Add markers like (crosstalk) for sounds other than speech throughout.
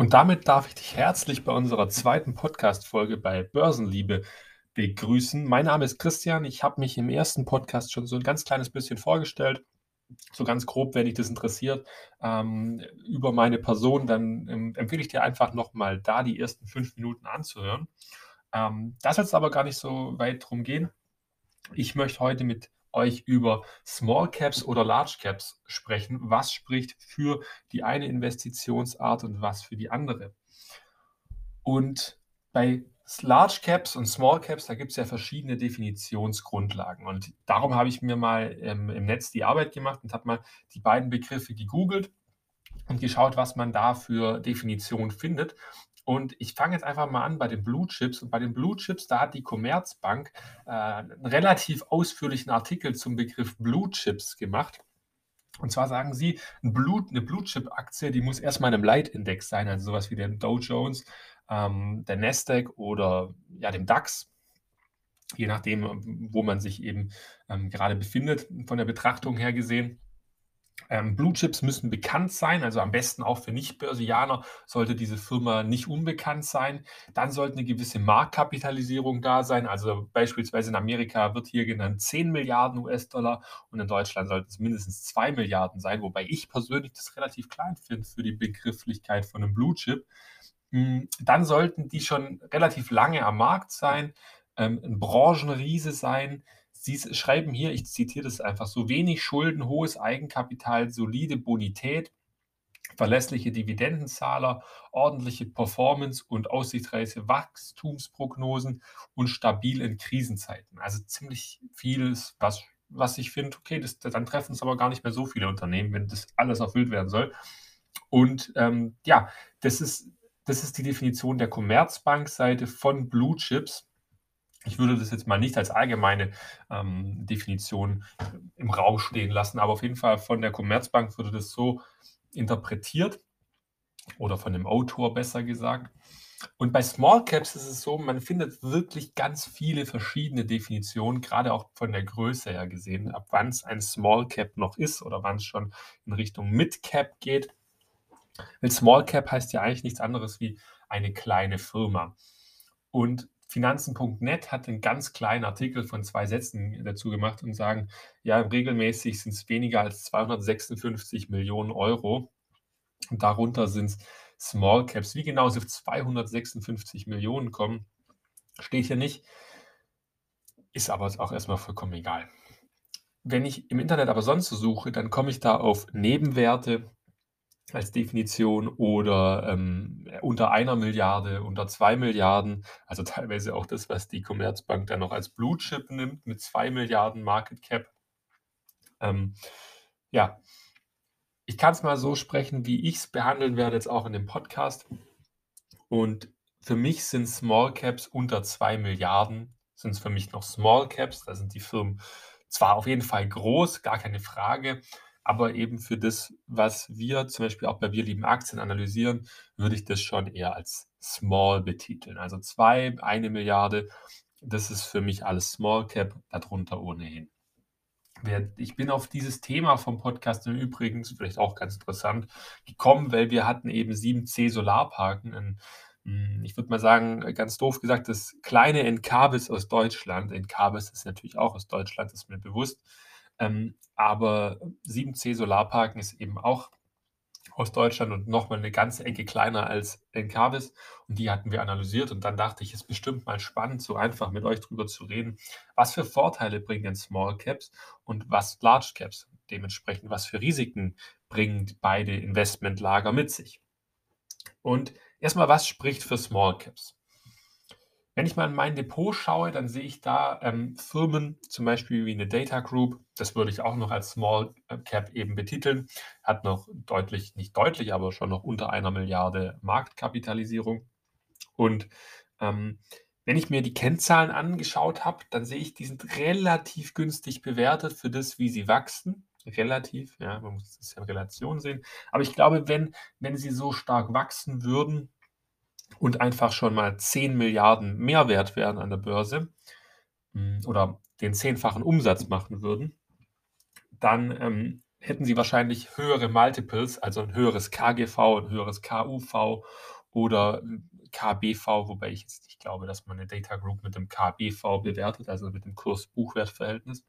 Und damit darf ich dich herzlich bei unserer zweiten Podcast-Folge bei Börsenliebe begrüßen. Mein Name ist Christian. Ich habe mich im ersten Podcast schon so ein ganz kleines bisschen vorgestellt. So ganz grob, wenn dich das interessiert, ähm, über meine Person, dann ähm, empfehle ich dir einfach nochmal da die ersten fünf Minuten anzuhören. Ähm, das soll es aber gar nicht so weit drum gehen. Ich möchte heute mit euch über Small Caps oder Large Caps sprechen. Was spricht für die eine Investitionsart und was für die andere? Und bei Large Caps und Small Caps, da gibt es ja verschiedene Definitionsgrundlagen. Und darum habe ich mir mal ähm, im Netz die Arbeit gemacht und habe mal die beiden Begriffe gegoogelt und geschaut, was man da für Definitionen findet. Und ich fange jetzt einfach mal an bei den Blue Chips. Und bei den Blue Chips, da hat die Commerzbank äh, einen relativ ausführlichen Artikel zum Begriff Blue Chips gemacht. Und zwar sagen sie, ein Blue, eine Blue Chip Aktie, die muss erstmal in einem Leitindex sein, also sowas wie dem Dow Jones, ähm, der Nasdaq oder ja, dem DAX, je nachdem, wo man sich eben ähm, gerade befindet, von der Betrachtung her gesehen. Ähm, Blue Chips müssen bekannt sein, also am besten auch für Nicht-Börsianer sollte diese Firma nicht unbekannt sein. Dann sollte eine gewisse Marktkapitalisierung da sein, also beispielsweise in Amerika wird hier genannt 10 Milliarden US-Dollar und in Deutschland sollte es mindestens 2 Milliarden sein, wobei ich persönlich das relativ klein finde für die Begrifflichkeit von einem Blue Chip. Hm, dann sollten die schon relativ lange am Markt sein, ähm, ein Branchenriese sein, Sie schreiben hier, ich zitiere das einfach so, wenig Schulden, hohes Eigenkapital, solide Bonität, verlässliche Dividendenzahler, ordentliche Performance und aussichtsreiche Wachstumsprognosen und stabil in Krisenzeiten. Also ziemlich vieles, was, was ich finde, okay, das, dann treffen es aber gar nicht mehr so viele Unternehmen, wenn das alles erfüllt werden soll. Und ähm, ja, das ist, das ist die Definition der Commerzbank-Seite von Blue Chips. Ich würde das jetzt mal nicht als allgemeine ähm, Definition im Raum stehen lassen, aber auf jeden Fall von der Commerzbank würde das so interpretiert oder von dem Autor besser gesagt. Und bei Small Caps ist es so, man findet wirklich ganz viele verschiedene Definitionen, gerade auch von der Größe her gesehen, ab wann es ein Small Cap noch ist oder wann es schon in Richtung Mid Cap geht. Weil Small Cap heißt ja eigentlich nichts anderes wie eine kleine Firma. Und Finanzen.net hat einen ganz kleinen Artikel von zwei Sätzen dazu gemacht und sagen, ja, regelmäßig sind es weniger als 256 Millionen Euro. Und darunter sind es Small Caps. Wie genau sie auf 256 Millionen kommen, steht hier nicht. Ist aber auch erstmal vollkommen egal. Wenn ich im Internet aber sonst so suche, dann komme ich da auf Nebenwerte, als Definition oder ähm, unter einer Milliarde, unter zwei Milliarden, also teilweise auch das, was die Commerzbank dann noch als Blue Chip nimmt mit zwei Milliarden Market Cap. Ähm, ja, ich kann es mal so sprechen, wie ich es behandeln werde, jetzt auch in dem Podcast. Und für mich sind Small Caps unter zwei Milliarden, sind es für mich noch Small Caps. Da sind die Firmen zwar auf jeden Fall groß, gar keine Frage, aber eben für das, was wir zum Beispiel auch bei Wir lieben Aktien analysieren, würde ich das schon eher als Small betiteln. Also zwei, eine Milliarde, das ist für mich alles Small Cap, darunter ohnehin. Ich bin auf dieses Thema vom Podcast im Übrigen, vielleicht auch ganz interessant, gekommen, weil wir hatten eben 7C Solarparken. Hm, ich würde mal sagen, ganz doof gesagt, das kleine Encarvis aus Deutschland. Encarvis ist natürlich auch aus Deutschland, ist mir bewusst. Ähm, aber 7C Solarparken ist eben auch aus Deutschland und nochmal eine ganze Ecke kleiner als Encarvis. Und die hatten wir analysiert. Und dann dachte ich, es ist bestimmt mal spannend, so einfach mit euch drüber zu reden. Was für Vorteile bringen denn Small Caps und was Large Caps? Dementsprechend, was für Risiken bringen beide Investmentlager mit sich? Und erstmal, was spricht für Small Caps? Wenn ich mal in mein Depot schaue, dann sehe ich da ähm, Firmen, zum Beispiel wie eine Data Group, das würde ich auch noch als Small Cap eben betiteln, hat noch deutlich, nicht deutlich, aber schon noch unter einer Milliarde Marktkapitalisierung. Und ähm, wenn ich mir die Kennzahlen angeschaut habe, dann sehe ich, die sind relativ günstig bewertet für das, wie sie wachsen. Relativ, ja, man muss das ja in Relation sehen. Aber ich glaube, wenn, wenn sie so stark wachsen würden, und einfach schon mal 10 Milliarden mehr wert wären an der Börse hm, oder den zehnfachen Umsatz machen würden, dann ähm, hätten sie wahrscheinlich höhere Multiples, also ein höheres KGV, ein höheres KUV oder KBV, wobei ich jetzt nicht glaube, dass man eine Data Group mit dem KBV bewertet, also mit dem Kurs-Buchwert-Verhältnis.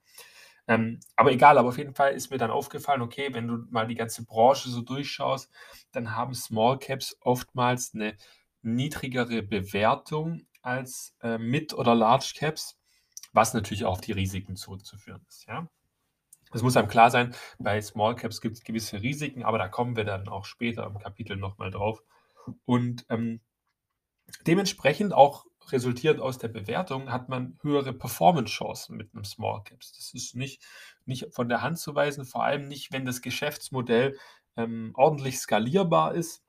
Ähm, aber egal, aber auf jeden Fall ist mir dann aufgefallen, okay, wenn du mal die ganze Branche so durchschaust, dann haben Small Caps oftmals eine niedrigere Bewertung als äh, Mid- oder Large Caps, was natürlich auch auf die Risiken zurückzuführen ist. Ja? Es muss einem klar sein, bei Small Caps gibt es gewisse Risiken, aber da kommen wir dann auch später im Kapitel nochmal drauf. Und ähm, dementsprechend auch resultierend aus der Bewertung hat man höhere Performance-Chancen mit einem Small Caps. Das ist nicht, nicht von der Hand zu weisen, vor allem nicht, wenn das Geschäftsmodell ähm, ordentlich skalierbar ist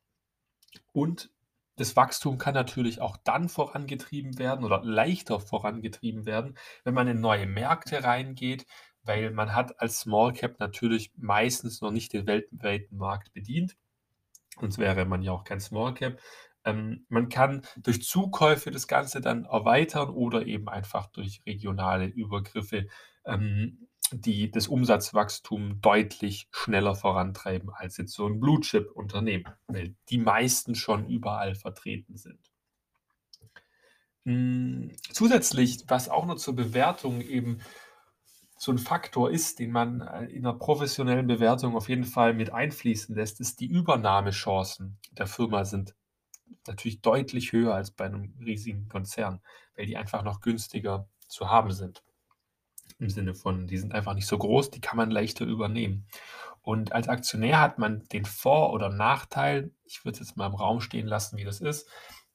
und das Wachstum kann natürlich auch dann vorangetrieben werden oder leichter vorangetrieben werden, wenn man in neue Märkte reingeht, weil man hat als Small Cap natürlich meistens noch nicht den weltweiten Markt bedient. Sonst wäre man ja auch kein Small Cap. Ähm, man kann durch Zukäufe das Ganze dann erweitern oder eben einfach durch regionale Übergriffe ähm, die das Umsatzwachstum deutlich schneller vorantreiben als jetzt so ein Blue Chip Unternehmen, weil die meisten schon überall vertreten sind. Hm, zusätzlich, was auch noch zur Bewertung eben so ein Faktor ist, den man äh, in einer professionellen Bewertung auf jeden Fall mit einfließen lässt, ist die Übernahmechancen der Firma sind natürlich deutlich höher als bei einem riesigen Konzern, weil die einfach noch günstiger zu haben sind. Im Sinne von, die sind einfach nicht so groß, die kann man leichter übernehmen. Und als Aktionär hat man den Vor- oder Nachteil, ich würde es jetzt mal im Raum stehen lassen, wie das ist,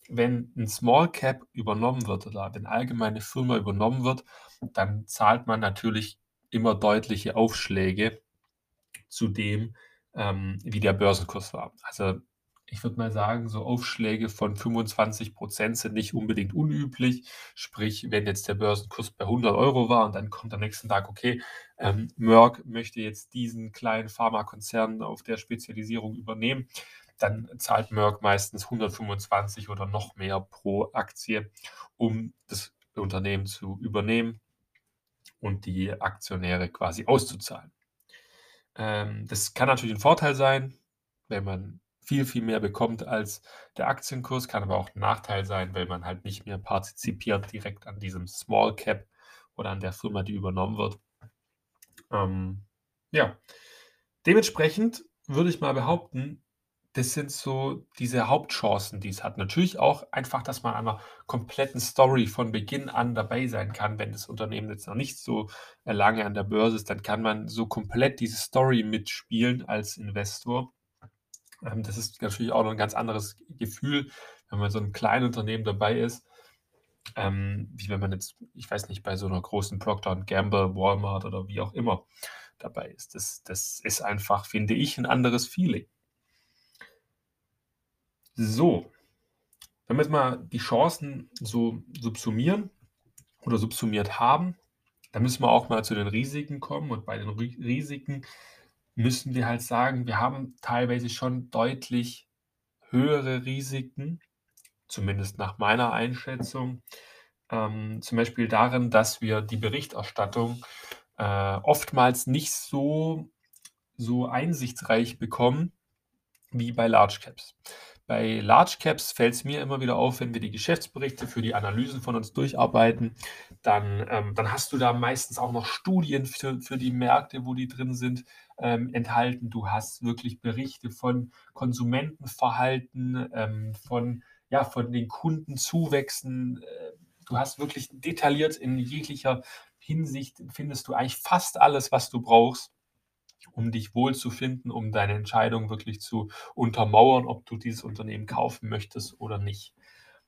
wenn ein Small Cap übernommen wird oder wenn allgemein eine Firma übernommen wird, dann zahlt man natürlich immer deutliche Aufschläge zu dem, ähm, wie der Börsenkurs war. Also ich würde mal sagen, so Aufschläge von 25 Prozent sind nicht unbedingt unüblich. Sprich, wenn jetzt der Börsenkurs bei 100 Euro war und dann kommt am nächsten Tag, okay, ähm, Merck möchte jetzt diesen kleinen Pharmakonzern auf der Spezialisierung übernehmen, dann zahlt Merck meistens 125 oder noch mehr pro Aktie, um das Unternehmen zu übernehmen und die Aktionäre quasi auszuzahlen. Ähm, das kann natürlich ein Vorteil sein, wenn man viel, viel mehr bekommt als der Aktienkurs, kann aber auch ein Nachteil sein, weil man halt nicht mehr partizipiert direkt an diesem Small Cap oder an der Firma, die übernommen wird. Ähm, ja, dementsprechend würde ich mal behaupten, das sind so diese Hauptchancen, die es hat. Natürlich auch einfach, dass man an einer kompletten Story von Beginn an dabei sein kann. Wenn das Unternehmen jetzt noch nicht so lange an der Börse ist, dann kann man so komplett diese Story mitspielen als Investor. Ähm, das ist natürlich auch noch ein ganz anderes Gefühl, wenn man so ein kleines Unternehmen dabei ist, ähm, wie wenn man jetzt, ich weiß nicht, bei so einer großen Procter Gamble, Walmart oder wie auch immer dabei ist. Das, das ist einfach, finde ich, ein anderes Feeling. So, wenn wir jetzt mal die Chancen so subsumieren oder subsumiert haben, dann müssen wir auch mal zu den Risiken kommen. Und bei den Risiken müssen wir halt sagen, wir haben teilweise schon deutlich höhere Risiken, zumindest nach meiner Einschätzung. Ähm, zum Beispiel darin, dass wir die Berichterstattung äh, oftmals nicht so, so einsichtsreich bekommen wie bei Large Caps. Bei Large Caps fällt es mir immer wieder auf, wenn wir die Geschäftsberichte für die Analysen von uns durcharbeiten, dann, ähm, dann hast du da meistens auch noch Studien für, für die Märkte, wo die drin sind, ähm, enthalten. Du hast wirklich Berichte von Konsumentenverhalten, ähm, von, ja, von den Kundenzuwächsen. Äh, du hast wirklich detailliert in jeglicher Hinsicht, findest du eigentlich fast alles, was du brauchst um dich wohlzufinden, um deine Entscheidung wirklich zu untermauern, ob du dieses Unternehmen kaufen möchtest oder nicht.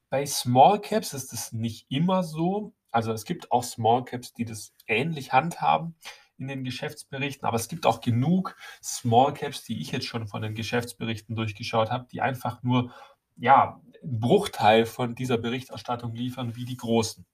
Bei Small Caps ist es nicht immer so. Also es gibt auch Small Caps, die das ähnlich handhaben in den Geschäftsberichten, aber es gibt auch genug Small Caps, die ich jetzt schon von den Geschäftsberichten durchgeschaut habe, die einfach nur ja, einen Bruchteil von dieser Berichterstattung liefern wie die großen.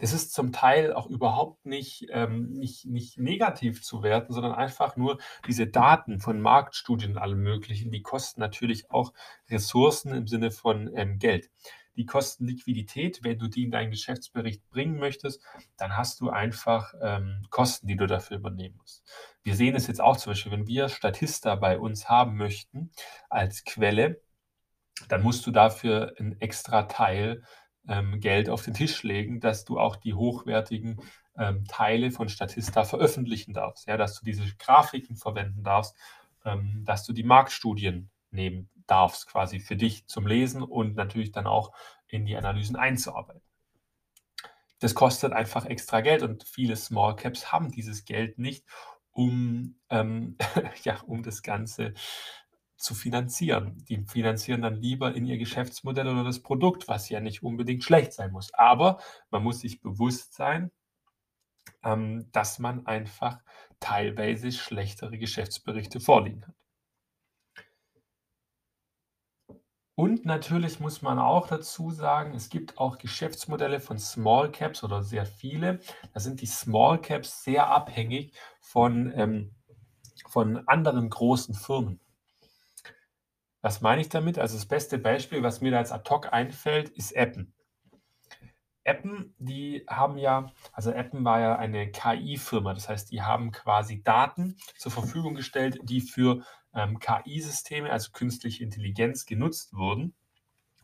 Das ist zum Teil auch überhaupt nicht, ähm, nicht, nicht negativ zu werten, sondern einfach nur diese Daten von Marktstudien und allem Möglichen, die kosten natürlich auch Ressourcen im Sinne von ähm, Geld. die kosten Liquidität. Wenn du die in deinen Geschäftsbericht bringen möchtest, dann hast du einfach ähm, Kosten, die du dafür übernehmen musst. Wir sehen es jetzt auch zum Beispiel, wenn wir Statista bei uns haben möchten als Quelle, dann musst du dafür einen extra Teil ähm, Geld auf den Tisch legen, dass du auch die hochwertigen ähm, Teile von Statista veröffentlichen darfst, ja, dass du diese Grafiken verwenden darfst, ähm, dass du die Marktstudien nehmen darfst, quasi für dich zum Lesen und natürlich dann auch in die Analysen einzuarbeiten. Das kostet einfach extra Geld und viele Small Caps haben dieses Geld nicht, um, ähm, (laughs) ja, um das Ganze zu finanzieren. Die finanzieren dann lieber in ihr Geschäftsmodell oder das Produkt, was ja nicht unbedingt schlecht sein muss. Aber man muss sich bewusst sein, ähm, dass man einfach teilweise schlechtere Geschäftsberichte vorliegen hat. Und natürlich muss man auch dazu sagen, es gibt auch Geschäftsmodelle von Small Caps oder sehr viele. Da sind die Small Caps sehr abhängig von, ähm, von anderen großen Firmen. Was meine ich damit? Also das beste Beispiel, was mir da als ad hoc einfällt, ist Appen. Appen, die haben ja, also Appen war ja eine KI-Firma, das heißt, die haben quasi Daten zur Verfügung gestellt, die für ähm, KI-Systeme, also künstliche Intelligenz, genutzt wurden.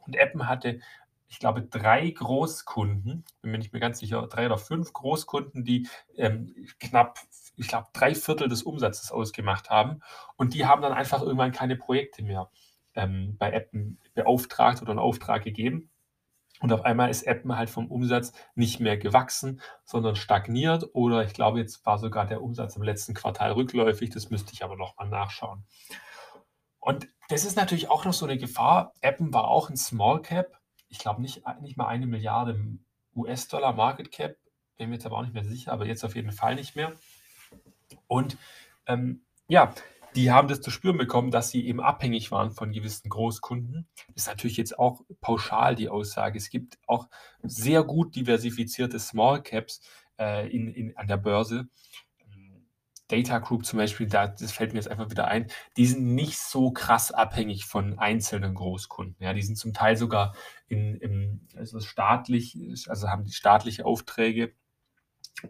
Und Appen hatte, ich glaube, drei Großkunden, bin mir nicht mehr ganz sicher, drei oder fünf Großkunden, die ähm, knapp, ich glaube, drei Viertel des Umsatzes ausgemacht haben. Und die haben dann einfach irgendwann keine Projekte mehr ähm, bei Appen beauftragt oder einen Auftrag gegeben. Und auf einmal ist Appen halt vom Umsatz nicht mehr gewachsen, sondern stagniert. Oder ich glaube, jetzt war sogar der Umsatz im letzten Quartal rückläufig. Das müsste ich aber noch mal nachschauen. Und das ist natürlich auch noch so eine Gefahr. Appen war auch ein Small Cap. Ich glaube nicht, nicht mal eine Milliarde US-Dollar Market Cap. Bin mir jetzt aber auch nicht mehr sicher, aber jetzt auf jeden Fall nicht mehr. Und ähm, ja, die haben das zu spüren bekommen, dass sie eben abhängig waren von gewissen Großkunden. Das ist natürlich jetzt auch pauschal die Aussage. Es gibt auch sehr gut diversifizierte Small Caps äh, in, in, an der Börse. Data Group zum Beispiel, da, das fällt mir jetzt einfach wieder ein, die sind nicht so krass abhängig von einzelnen Großkunden. Ja, die sind zum Teil sogar in, in also staatlich, also haben die staatliche Aufträge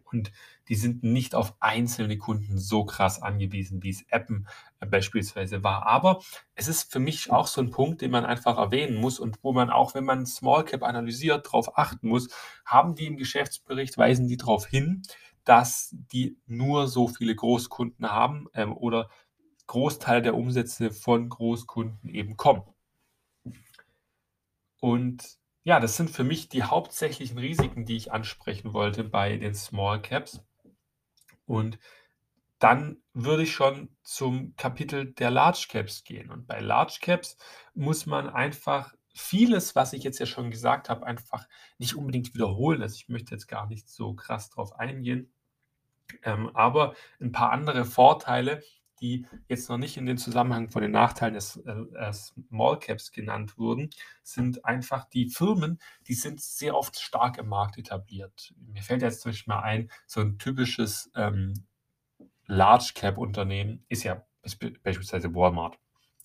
und die sind nicht auf einzelne Kunden so krass angewiesen, wie es Appen äh, beispielsweise war. Aber es ist für mich auch so ein Punkt, den man einfach erwähnen muss und wo man auch, wenn man Small Cap analysiert, darauf achten muss, haben die im Geschäftsbericht, weisen die darauf hin, dass die nur so viele Großkunden haben ähm, oder Großteil der Umsätze von Großkunden eben kommen. Und ja, das sind für mich die hauptsächlichen Risiken, die ich ansprechen wollte bei den Small Caps. Und dann würde ich schon zum Kapitel der Large Caps gehen. Und bei Large Caps muss man einfach vieles, was ich jetzt ja schon gesagt habe, einfach nicht unbedingt wiederholen. Also ich möchte jetzt gar nicht so krass drauf eingehen. Ähm, aber ein paar andere Vorteile, die jetzt noch nicht in den Zusammenhang von den Nachteilen des äh, Small Caps genannt wurden, sind einfach die Firmen, die sind sehr oft stark im Markt etabliert. Mir fällt jetzt zum Beispiel mal ein, so ein typisches ähm, Large Cap Unternehmen ist ja beispielsweise Walmart.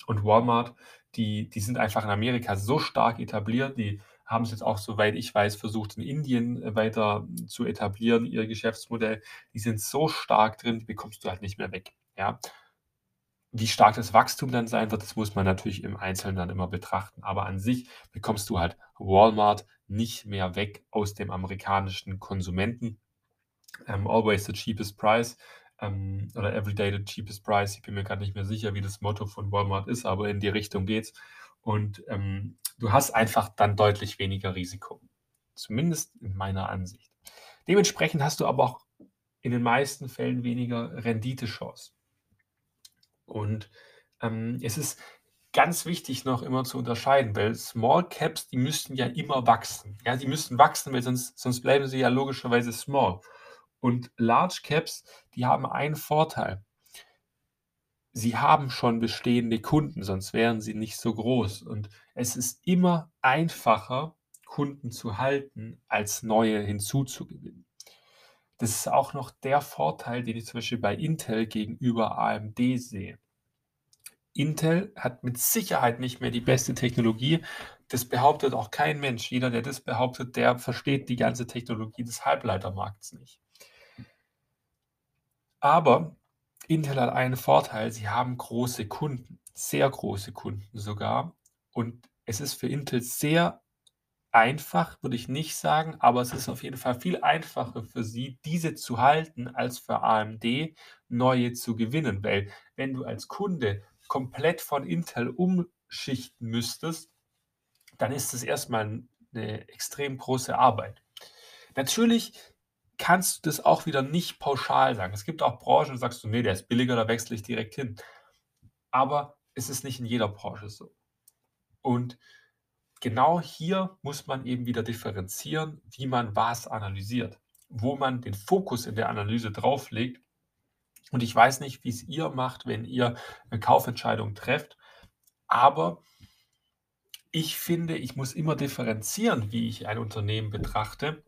Und Walmart, die, die sind einfach in Amerika so stark etabliert, die haben es jetzt auch, soweit ich weiß, versucht in Indien äh, weiter zu etablieren, ihr Geschäftsmodell. Die sind so stark drin, die bekommst du halt nicht mehr weg. Ja, wie stark das Wachstum dann sein wird, das muss man natürlich im Einzelnen dann immer betrachten. Aber an sich bekommst du halt Walmart nicht mehr weg aus dem amerikanischen Konsumenten. Um, always the cheapest price um, oder everyday the cheapest price. Ich bin mir gerade nicht mehr sicher, wie das Motto von Walmart ist, aber in die Richtung geht's. Und um, du hast einfach dann deutlich weniger Risiko. Zumindest in meiner Ansicht. Dementsprechend hast du aber auch in den meisten Fällen weniger Renditechance. Und ähm, es ist ganz wichtig noch immer zu unterscheiden, weil Small Caps, die müssten ja immer wachsen. Ja, die müssten wachsen, weil sonst, sonst bleiben sie ja logischerweise small. Und Large Caps, die haben einen Vorteil. Sie haben schon bestehende Kunden, sonst wären sie nicht so groß. Und es ist immer einfacher, Kunden zu halten, als neue hinzuzugewinnen. Das ist auch noch der Vorteil, den ich zum Beispiel bei Intel gegenüber AMD sehe. Intel hat mit Sicherheit nicht mehr die beste Technologie. Das behauptet auch kein Mensch. Jeder, der das behauptet, der versteht die ganze Technologie des Halbleitermarkts nicht. Aber Intel hat einen Vorteil, sie haben große Kunden, sehr große Kunden sogar. Und es ist für Intel sehr einfach, würde ich nicht sagen, aber es ist auf jeden Fall viel einfacher für sie, diese zu halten, als für AMD neue zu gewinnen. Weil wenn du als Kunde komplett von Intel umschichten müsstest, dann ist das erstmal eine extrem große Arbeit. Natürlich kannst du das auch wieder nicht pauschal sagen. Es gibt auch Branchen, wo sagst du, nee, der ist billiger, da wechsle ich direkt hin. Aber es ist nicht in jeder Branche so. Und genau hier muss man eben wieder differenzieren, wie man was analysiert, wo man den Fokus in der Analyse drauflegt. Und ich weiß nicht, wie es ihr macht, wenn ihr eine Kaufentscheidung trefft, aber ich finde, ich muss immer differenzieren, wie ich ein Unternehmen betrachte,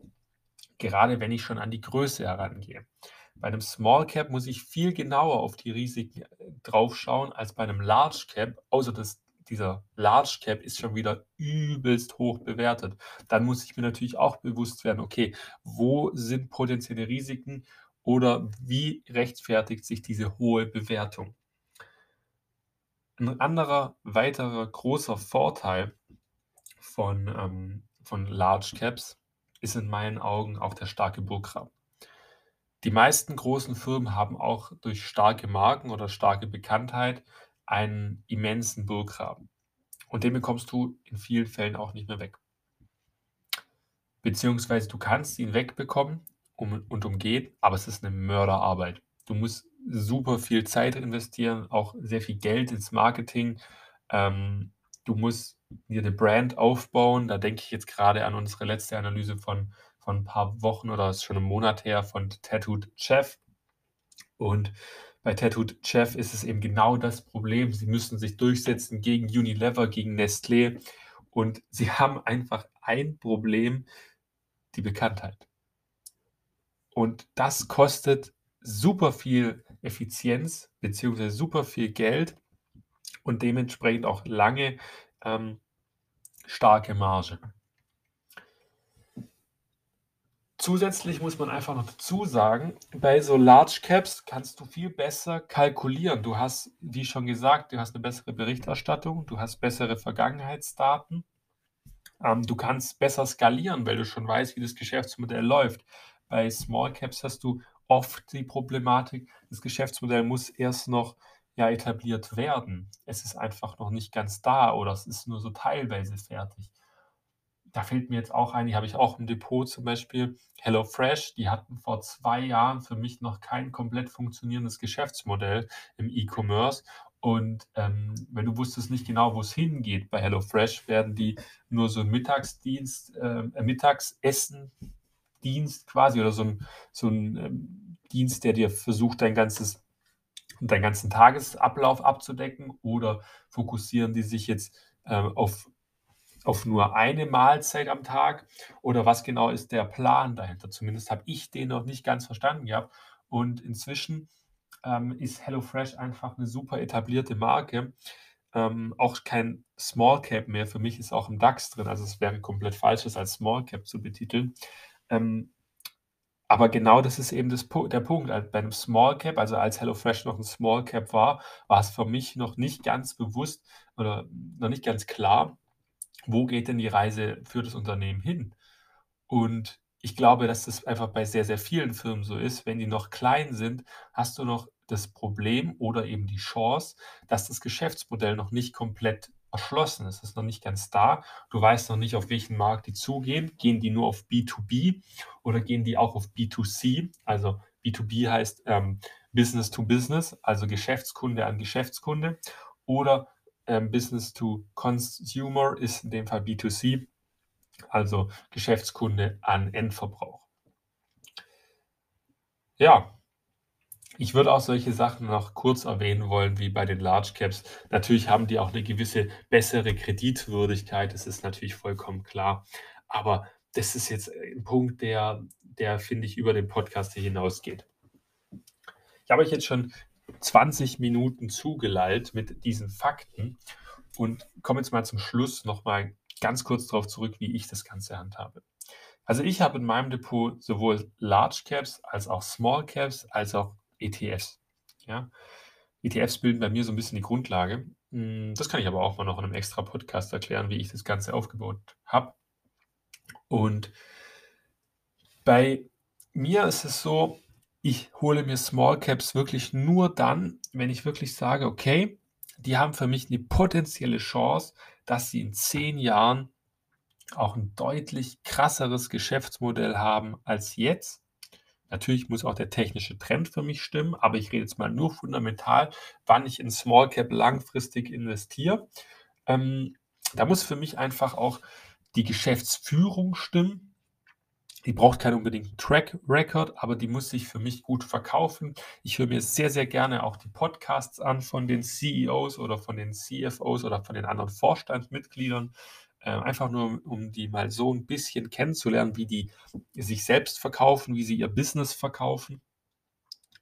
gerade wenn ich schon an die Größe herangehe. Bei einem Small Cap muss ich viel genauer auf die Risiken äh, draufschauen als bei einem Large Cap, außer dass dieser Large Cap ist schon wieder übelst hoch bewertet. Dann muss ich mir natürlich auch bewusst werden, okay, wo sind potenzielle Risiken oder wie rechtfertigt sich diese hohe Bewertung? Ein anderer weiterer großer Vorteil von, ähm, von Large Caps ist in meinen Augen auch der starke Burggraben. Die meisten großen Firmen haben auch durch starke Marken oder starke Bekanntheit einen immensen Burggraben. Und den bekommst du in vielen Fällen auch nicht mehr weg. Beziehungsweise du kannst ihn wegbekommen um, und umgehen, aber es ist eine Mörderarbeit. Du musst super viel Zeit investieren, auch sehr viel Geld ins Marketing. Ähm, du musst dir eine Brand aufbauen. Da denke ich jetzt gerade an unsere letzte Analyse von, von ein paar Wochen oder ist schon einen Monat her von Tattooed Chef. Und bei Tattooed Chef ist es eben genau das Problem. Sie müssen sich durchsetzen gegen Unilever, gegen Nestlé. Und sie haben einfach ein Problem, die Bekanntheit. Und das kostet super viel Effizienz bzw. super viel Geld und dementsprechend auch lange ähm, starke Marge. Zusätzlich muss man einfach noch dazu sagen, bei so Large Caps kannst du viel besser kalkulieren. Du hast, wie schon gesagt, du hast eine bessere Berichterstattung, du hast bessere Vergangenheitsdaten, ähm, du kannst besser skalieren, weil du schon weißt, wie das Geschäftsmodell läuft. Bei Small Caps hast du oft die Problematik, das Geschäftsmodell muss erst noch ja etabliert werden. Es ist einfach noch nicht ganz da oder es ist nur so teilweise fertig. Da fällt mir jetzt auch ein, die habe ich auch im Depot zum Beispiel, HelloFresh, die hatten vor zwei Jahren für mich noch kein komplett funktionierendes Geschäftsmodell im E-Commerce. Und ähm, wenn du wusstest nicht genau, wo es hingeht bei HelloFresh, werden die nur so ein Mittagsdienst, äh, Mittagsessen Dienst quasi oder so ein, so ein ähm, Dienst, der dir versucht, dein ganzes deinen ganzen Tagesablauf abzudecken oder fokussieren die sich jetzt äh, auf, auf nur eine Mahlzeit am Tag oder was genau ist der Plan dahinter? Zumindest habe ich den noch nicht ganz verstanden gehabt und inzwischen ähm, ist HelloFresh einfach eine super etablierte Marke. Ähm, auch kein Small Cap mehr. Für mich ist auch im DAX drin. Also es wäre komplett falsch, das als Small Cap zu betiteln. Ähm, aber genau das ist eben das, der Punkt. Bei einem Small Cap, also als HelloFresh noch ein Small Cap war, war es für mich noch nicht ganz bewusst oder noch nicht ganz klar, wo geht denn die Reise für das Unternehmen hin? Und ich glaube, dass das einfach bei sehr, sehr vielen Firmen so ist. Wenn die noch klein sind, hast du noch das Problem oder eben die Chance, dass das Geschäftsmodell noch nicht komplett erschlossen. Es ist noch nicht ganz da. Du weißt noch nicht, auf welchen Markt die zugehen. Gehen die nur auf B2B oder gehen die auch auf B2C? Also B2B heißt ähm, Business to Business, also Geschäftskunde an Geschäftskunde. Oder ähm, Business to Consumer ist in dem Fall B2C, also Geschäftskunde an Endverbrauch. Ja, ich würde auch solche Sachen noch kurz erwähnen wollen, wie bei den Large Caps. Natürlich haben die auch eine gewisse bessere Kreditwürdigkeit, das ist natürlich vollkommen klar. Aber das ist jetzt ein Punkt, der, der finde ich, über den Podcast hinausgeht. Ich habe euch jetzt schon 20 Minuten zugelallt mit diesen Fakten und komme jetzt mal zum Schluss nochmal ganz kurz darauf zurück, wie ich das Ganze handhabe. Also ich habe in meinem Depot sowohl Large Caps als auch Small Caps als auch ETFs. Ja? ETFs bilden bei mir so ein bisschen die Grundlage. Hm, das kann ich aber auch mal noch in einem extra Podcast erklären, wie ich das Ganze aufgebaut habe. Und bei mir ist es so, ich hole mir Small Caps wirklich nur dann, wenn ich wirklich sage, okay, die haben für mich eine potenzielle Chance, dass sie in zehn Jahren auch ein deutlich krasseres Geschäftsmodell haben als jetzt. Natürlich muss auch der technische Trend für mich stimmen, aber ich rede jetzt mal nur fundamental, wann ich in Small Cap langfristig investiere. Ähm, da muss für mich einfach auch die Geschäftsführung stimmen. Die braucht keinen unbedingten Track Record, aber die muss sich für mich gut verkaufen. Ich höre mir sehr, sehr gerne auch die Podcasts an von den CEOs oder von den CFOs oder von den anderen Vorstandsmitgliedern. Äh, einfach nur, um die mal so ein bisschen kennenzulernen, wie die sich selbst verkaufen, wie sie ihr Business verkaufen.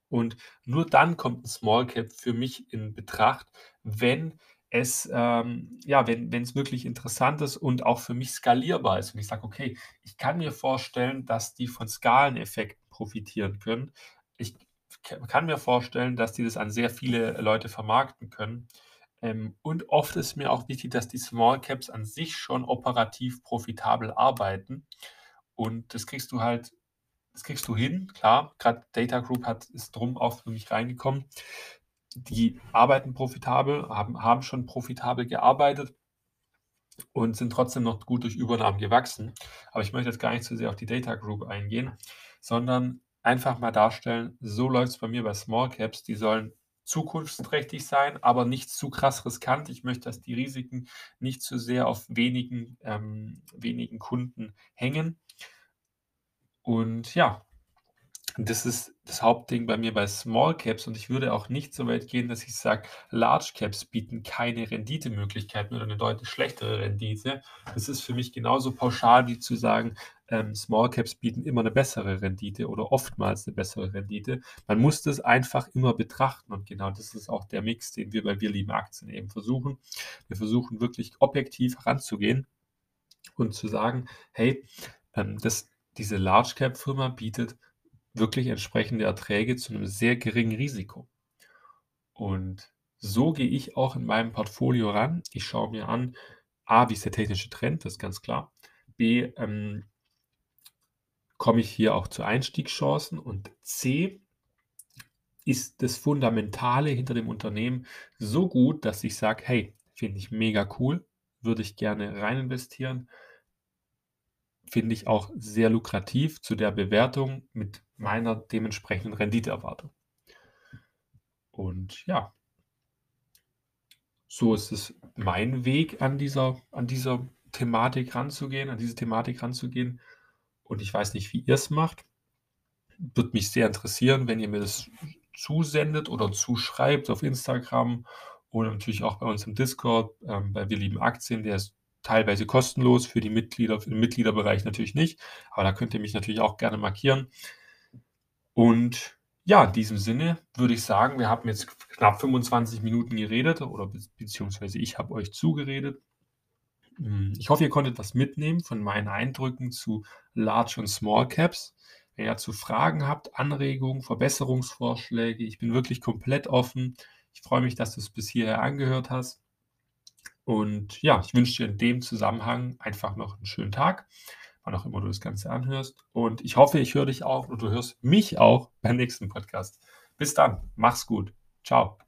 Und nur dann kommt ein Small Cap für mich in Betracht, wenn es, ähm, ja, wenn es wirklich interessant ist und auch für mich skalierbar ist. Und ich sage, okay, ich kann mir vorstellen, dass die von Skaleneffekten profitieren können. Ich kann mir vorstellen, dass die das an sehr viele Leute vermarkten können. Ähm, und oft ist mir auch wichtig, dass die Small Caps an sich schon operativ profitabel arbeiten. Und das kriegst du halt, das kriegst du hin, klar. Gerade Data Group hat, ist drum auch für mich reingekommen. Die arbeiten profitabel, haben, haben schon profitabel gearbeitet und sind trotzdem noch gut durch Übernahmen gewachsen. Aber ich möchte jetzt gar nicht zu sehr auf die Data Group eingehen, sondern einfach mal darstellen, so läuft es bei mir bei Small Caps. Die sollen zukunftsträchtig sein, aber nicht zu krass riskant. Ich möchte, dass die Risiken nicht zu sehr auf wenigen, ähm, wenigen Kunden hängen. Und ja, das ist das Hauptding bei mir bei Small Caps und ich würde auch nicht so weit gehen, dass ich sage, Large Caps bieten keine Renditemöglichkeiten oder eine deutlich schlechtere Rendite. Das ist für mich genauso pauschal wie zu sagen, ähm, Small Caps bieten immer eine bessere Rendite oder oftmals eine bessere Rendite. Man muss das einfach immer betrachten und genau das ist auch der Mix, den wir bei Wir lieben Aktien eben versuchen. Wir versuchen wirklich objektiv heranzugehen und zu sagen, hey, ähm, das, diese Large Cap Firma bietet wirklich entsprechende Erträge zu einem sehr geringen Risiko. Und so gehe ich auch in meinem Portfolio ran. Ich schaue mir an, A, wie ist der technische Trend, das ist ganz klar. B, ähm, komme ich hier auch zu Einstiegschancen. Und C, ist das Fundamentale hinter dem Unternehmen so gut, dass ich sage, hey, finde ich mega cool, würde ich gerne rein investieren finde ich auch sehr lukrativ zu der Bewertung mit meiner dementsprechenden Renditeerwartung. Und ja, so ist es mein Weg an dieser, an dieser Thematik ranzugehen, an diese Thematik ranzugehen. Und ich weiß nicht, wie ihr es macht. Würde mich sehr interessieren, wenn ihr mir das zusendet oder zuschreibt auf Instagram oder natürlich auch bei uns im Discord, ähm, bei Wir lieben Aktien, der ist teilweise kostenlos für die Mitglieder, für den Mitgliederbereich natürlich nicht. Aber da könnt ihr mich natürlich auch gerne markieren. Und ja, in diesem Sinne würde ich sagen, wir haben jetzt knapp 25 Minuten geredet oder be beziehungsweise ich habe euch zugeredet. Hm, ich hoffe, ihr konntet was mitnehmen von meinen Eindrücken zu Large und Small Caps. Wenn ihr dazu Fragen habt, Anregungen, Verbesserungsvorschläge, ich bin wirklich komplett offen. Ich freue mich, dass du es bis hierher angehört hast. Und ja, ich wünsche dir in dem Zusammenhang einfach noch einen schönen Tag, wann auch immer du das Ganze anhörst. Und ich hoffe, ich höre dich auch und du hörst mich auch beim nächsten Podcast. Bis dann, mach's gut. Ciao.